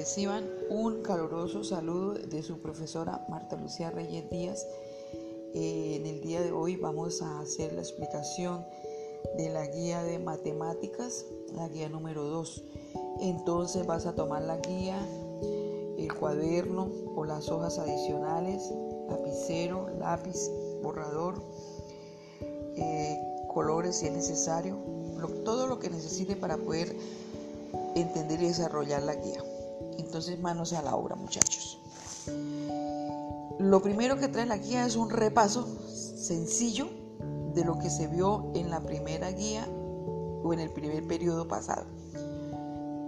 Reciban un caluroso saludo de su profesora Marta Lucía Reyes Díaz. Eh, en el día de hoy vamos a hacer la explicación de la guía de matemáticas, la guía número 2. Entonces vas a tomar la guía, el cuaderno o las hojas adicionales, lapicero, lápiz, borrador, eh, colores si es necesario, todo lo que necesite para poder entender y desarrollar la guía. Entonces manos a la obra muchachos. Lo primero que trae la guía es un repaso sencillo de lo que se vio en la primera guía o en el primer periodo pasado.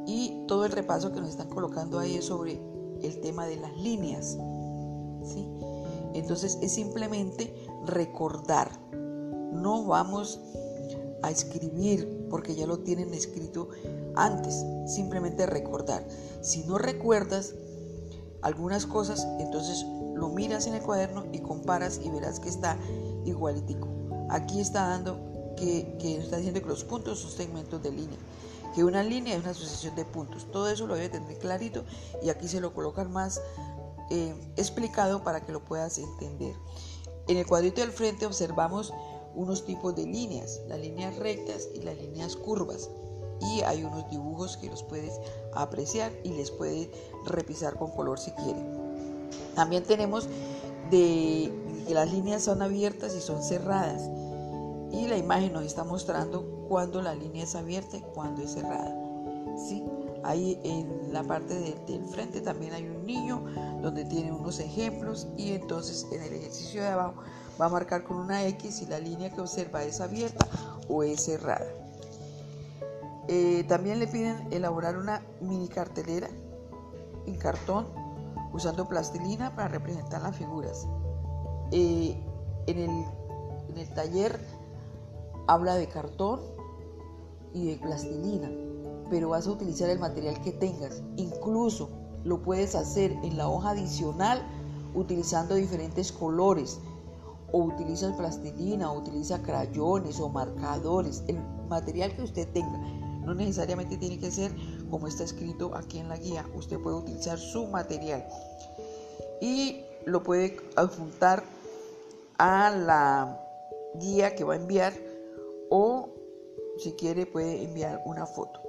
Y todo el repaso que nos están colocando ahí es sobre el tema de las líneas. ¿sí? Entonces es simplemente recordar. No vamos a escribir porque ya lo tienen escrito antes, simplemente recordar. Si no recuerdas algunas cosas, entonces lo miras en el cuaderno y comparas y verás que está igualitico. Aquí está dando que, está diciendo que los puntos son segmentos de línea, que una línea es una asociación de puntos. Todo eso lo debe tener clarito y aquí se lo colocan más eh, explicado para que lo puedas entender. En el cuadrito del frente observamos unos tipos de líneas, las líneas rectas y las líneas curvas. Y hay unos dibujos que los puedes apreciar y les puedes repisar con color si quieren. También tenemos de que las líneas son abiertas y son cerradas. Y la imagen nos está mostrando cuando la línea es abierta y cuando es cerrada. ¿Sí? Ahí en la parte del frente también hay un niño donde tiene unos ejemplos y entonces en el ejercicio de abajo va a marcar con una X si la línea que observa es abierta o es cerrada. Eh, también le piden elaborar una mini cartelera en cartón usando plastilina para representar las figuras. Eh, en, el, en el taller habla de cartón y de plastilina, pero vas a utilizar el material que tengas. Incluso lo puedes hacer en la hoja adicional utilizando diferentes colores o utiliza plastilina, o utiliza crayones o marcadores, el material que usted tenga. No necesariamente tiene que ser como está escrito aquí en la guía. Usted puede utilizar su material y lo puede adjuntar a la guía que va a enviar o si quiere puede enviar una foto.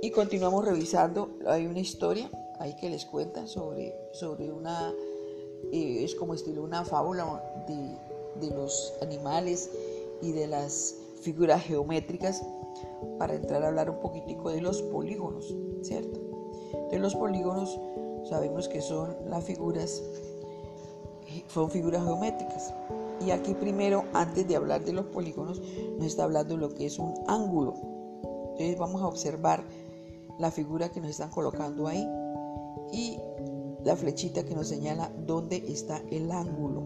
Y continuamos revisando. Hay una historia ahí que les cuenta sobre, sobre una es como estilo una fábula de, de los animales y de las figuras geométricas para entrar a hablar un poquitico de los polígonos, ¿cierto? De los polígonos sabemos que son las figuras, son figuras geométricas. Y aquí primero, antes de hablar de los polígonos, nos está hablando lo que es un ángulo. Entonces vamos a observar la figura que nos están colocando ahí y la flechita que nos señala dónde está el ángulo.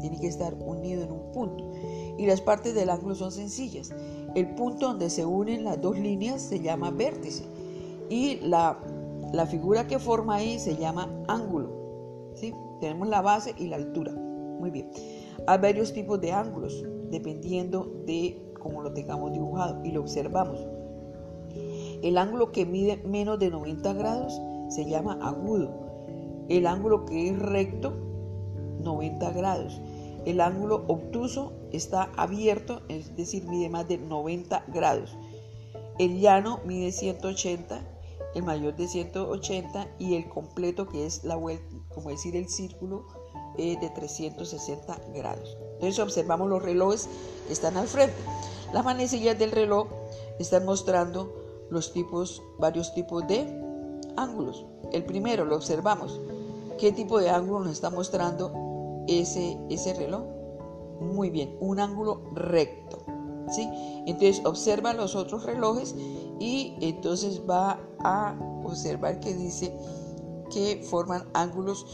Tiene que estar unido en un punto. Y las partes del ángulo son sencillas. El punto donde se unen las dos líneas se llama vértice. Y la, figura que forma ahí se llama ángulo. ¿sí? Tenemos la base y la altura. Muy bien. Hay varios tipos de ángulos, dependiendo de cómo lo tengamos dibujado. Y lo observamos. El ángulo que mide menos de 90 grados se llama agudo el ángulo que es recto, 90 grados. El ángulo obtuso está abierto, es decir, mide más de 90 grados. El llano mide 180, el mayor de 180 y el completo que es la vuelta, como decir el círculo, es de 360 grados. Entonces observamos los relojes que están al frente. Las manecillas del reloj están mostrando los tipos, varios tipos de ángulos. El primero lo observamos, ¿Qué tipo de ángulo nos está mostrando ese, ese reloj? Muy bien, un ángulo recto. ¿sí? Entonces observa los otros relojes y entonces va a observar que dice que forman ángulos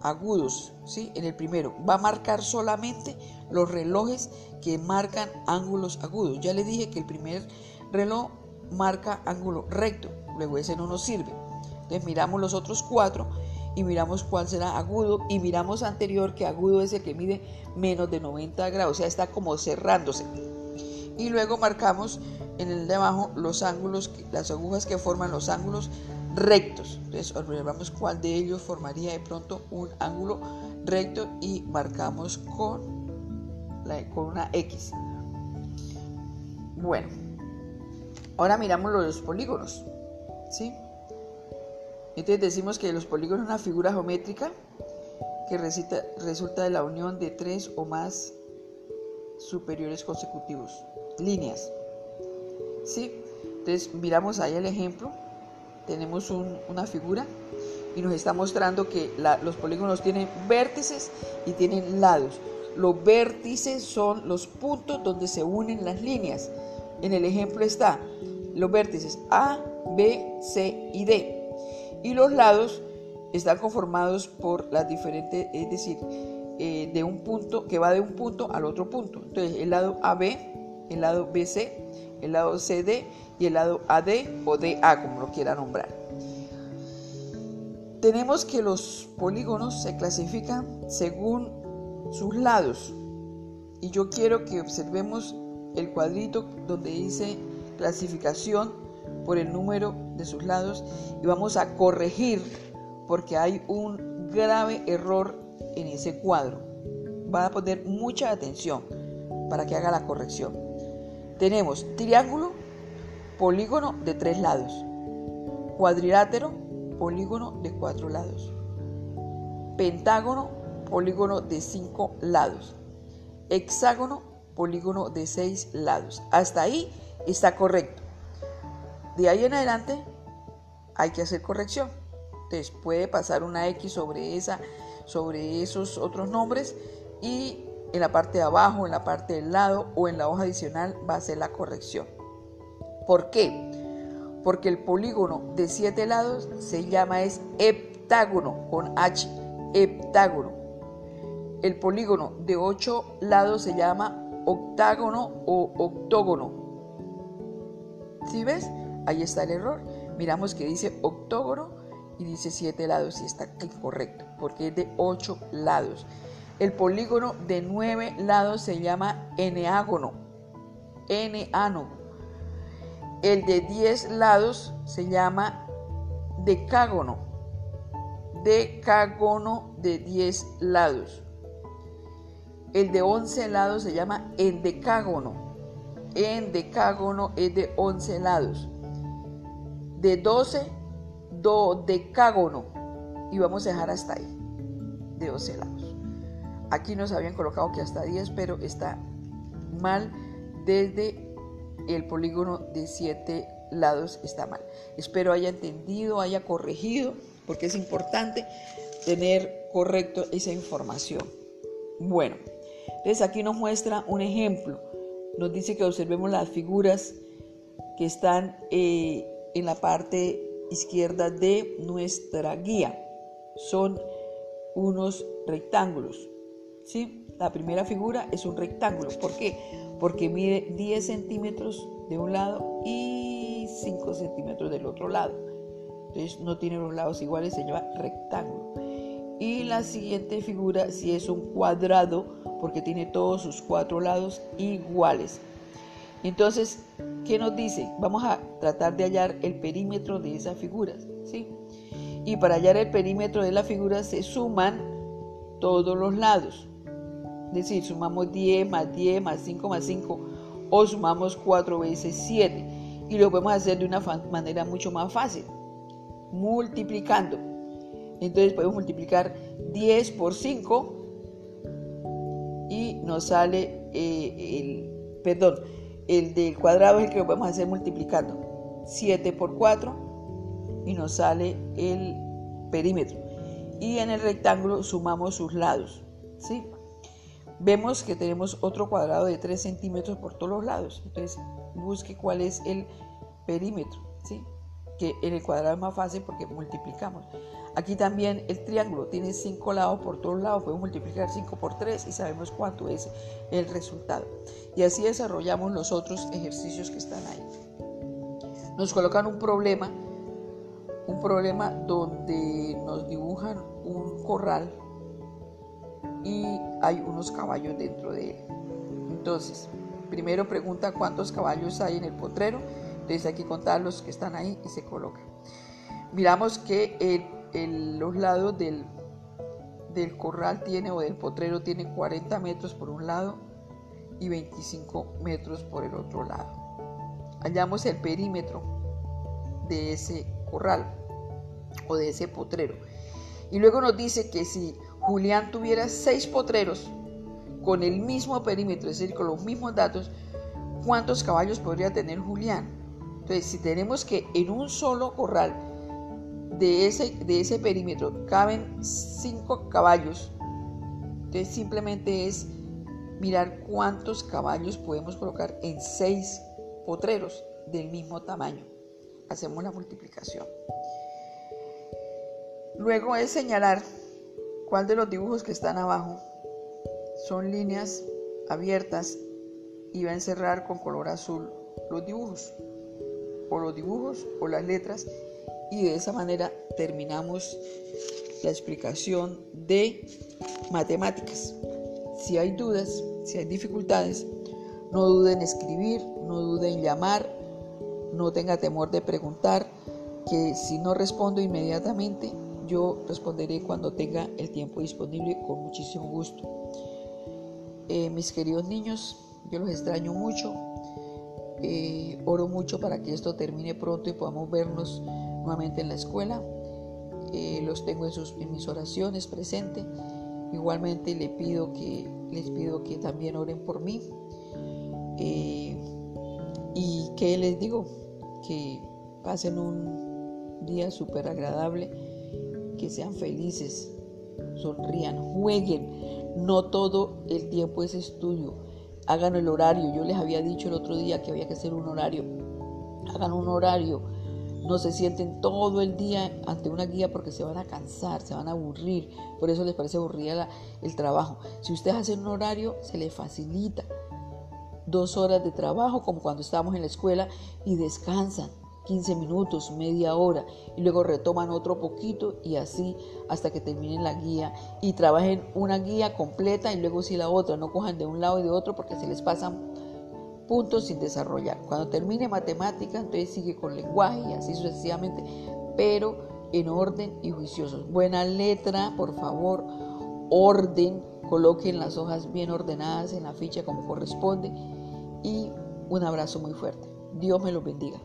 agudos. ¿sí? En el primero va a marcar solamente los relojes que marcan ángulos agudos. Ya le dije que el primer reloj marca ángulo recto, luego ese no nos sirve. Entonces miramos los otros cuatro y miramos cuál será agudo y miramos anterior que agudo es el que mide menos de 90 grados, o sea, está como cerrándose. Y luego marcamos en el de abajo los ángulos, las agujas que forman los ángulos rectos. Entonces observamos cuál de ellos formaría de pronto un ángulo recto y marcamos con, la, con una X. Bueno, ahora miramos los polígonos. ¿sí? Entonces decimos que los polígonos es una figura geométrica que resulta, de la unión de tres o más superiores consecutivos, líneas. ¿Sí? Entonces miramos ahí el ejemplo, tenemos una figura y nos está mostrando que los polígonos tienen vértices y tienen lados. Los vértices son los puntos donde se unen las líneas. En el ejemplo está los vértices A, B, C y D. Y los lados están conformados por las diferentes, es decir, eh, de un punto que va de un punto al otro punto. Entonces, el lado AB, el lado BC, el lado CD y el lado AD o DA, como lo quiera nombrar. Tenemos que los polígonos se clasifican según sus lados. Y yo quiero que observemos el cuadrito donde dice clasificación por el número de sus lados y vamos a corregir porque hay un grave error en ese cuadro. Va a poner mucha atención para que haga la corrección. Tenemos triángulo, polígono de tres lados, cuadrilátero, polígono de cuatro lados, pentágono, polígono de cinco lados, hexágono, polígono de seis lados. Hasta ahí está correcto. De ahí en adelante hay que hacer corrección. Entonces puede pasar una X sobre, esa, sobre esos otros nombres y en la parte de abajo, en la parte del lado o en la hoja adicional va a ser la corrección. ¿Por qué? Porque el polígono de siete lados se llama es heptágono con H, heptágono. El polígono de ocho lados se llama octágono o octógono. ¿Sí ves? Ahí está el error. Miramos que dice octógono y dice siete lados y está incorrecto porque es de ocho lados. El polígono de nueve lados se llama eneágono, eneano. El de diez lados se llama decágono, decágono de diez lados. El de once lados se llama endecágono, endecágono es de once lados de 12 dodecágono y vamos a dejar hasta ahí, de 12 lados. Aquí nos habían colocado que hasta 10, pero está mal desde el polígono de 7 lados está mal. Espero haya entendido, haya corregido, porque es importante tener correcto esa información. Bueno, entonces aquí nos muestra un ejemplo. Nos dice que observemos las figuras que están eh, en la parte izquierda de nuestra guía. Son unos rectángulos. ¿sí? La primera figura es un rectángulo. ¿Por qué? Porque mide 10 centímetros de un lado y 5 centímetros del otro lado. Entonces no tiene los lados iguales, se llama rectángulo. Y la siguiente figura si es un cuadrado porque tiene todos sus cuatro lados iguales. Entonces, ¿qué nos dice? Vamos a tratar de hallar el perímetro de esas figuras, ¿sí? Y para hallar el perímetro de la figura se suman todos los lados. Es decir, sumamos 10 más 10 más 5 más 5 o sumamos 4 veces 7. Y lo podemos hacer de una manera mucho más fácil, multiplicando. Entonces podemos multiplicar 10 por 5 y nos sale eh, el, perdón, el del cuadrado es el que lo podemos hacer multiplicando. 7 por 4 y nos sale el perímetro. Y en el rectángulo sumamos sus lados. ¿sí? Vemos que tenemos otro cuadrado de 3 centímetros por todos los lados. Entonces busque cuál es el perímetro. ¿sí? Que en el cuadrado es más fácil porque multiplicamos. Aquí también el triángulo tiene 5 lados por todos lados, podemos multiplicar 5 por 3 y sabemos cuánto es el resultado. Y así desarrollamos los otros ejercicios que están ahí. Nos colocan un problema, un problema donde nos dibujan un corral y hay unos caballos dentro de él. Entonces, primero pregunta cuántos caballos hay en el potrero, entonces hay que contar los que están ahí y se colocan. miramos que los lados del, del corral tiene o del potrero tiene 40 metros por un lado y 25 metros por el otro lado. Hallamos el perímetro de ese corral o de ese potrero. Y luego nos dice que si Julián tuviera seis potreros con el mismo perímetro, es decir, con los mismos datos, ¿cuántos caballos podría tener Julián? Entonces, si tenemos que en un solo corral de ese, de ese perímetro caben cinco caballos, entonces simplemente es mirar cuántos caballos podemos colocar en seis potreros del mismo tamaño. Hacemos la multiplicación. Luego es señalar cuál de los dibujos que están abajo son líneas abiertas y va a encerrar con color azul los dibujos o los dibujos o las letras y de esa manera terminamos la explicación de matemáticas. Si hay dudas, si hay dificultades, no duden en escribir, no duden en llamar, no tenga temor de preguntar, que si no respondo inmediatamente, yo responderé cuando tenga el tiempo disponible con muchísimo gusto. Eh, mis queridos niños, yo los extraño mucho. Eh, oro mucho para que esto termine pronto y podamos vernos nuevamente en la escuela. Eh, los tengo en, sus, en mis oraciones presentes. Igualmente le pido que, les pido que también oren por mí. y que les digo, que pasen un día súper agradable que sean felices, sonrían, jueguen. No todo el tiempo es estudio. Hagan el horario. Yo les había dicho el otro día que había que hacer un horario. Hagan un horario. No se sienten todo el día ante una guía porque se van a cansar, se van a aburrir. Por eso les parece aburrida el trabajo. Si ustedes hacen un horario, se les facilita. Dos horas de trabajo como cuando estábamos en la escuela y descansan 15 minutos, media hora y luego retoman otro poquito y así hasta que terminen la guía y trabajen una guía completa y luego si la otra, no cojan de un lado y de otro porque se les pasan puntos sin desarrollar. Cuando termine matemática, entonces sigue con lenguaje y así sucesivamente, pero en orden y juiciosos. Buena letra, por favor, orden, coloquen las hojas bien ordenadas en la ficha como corresponde y un abrazo muy fuerte. Dios me los bendiga.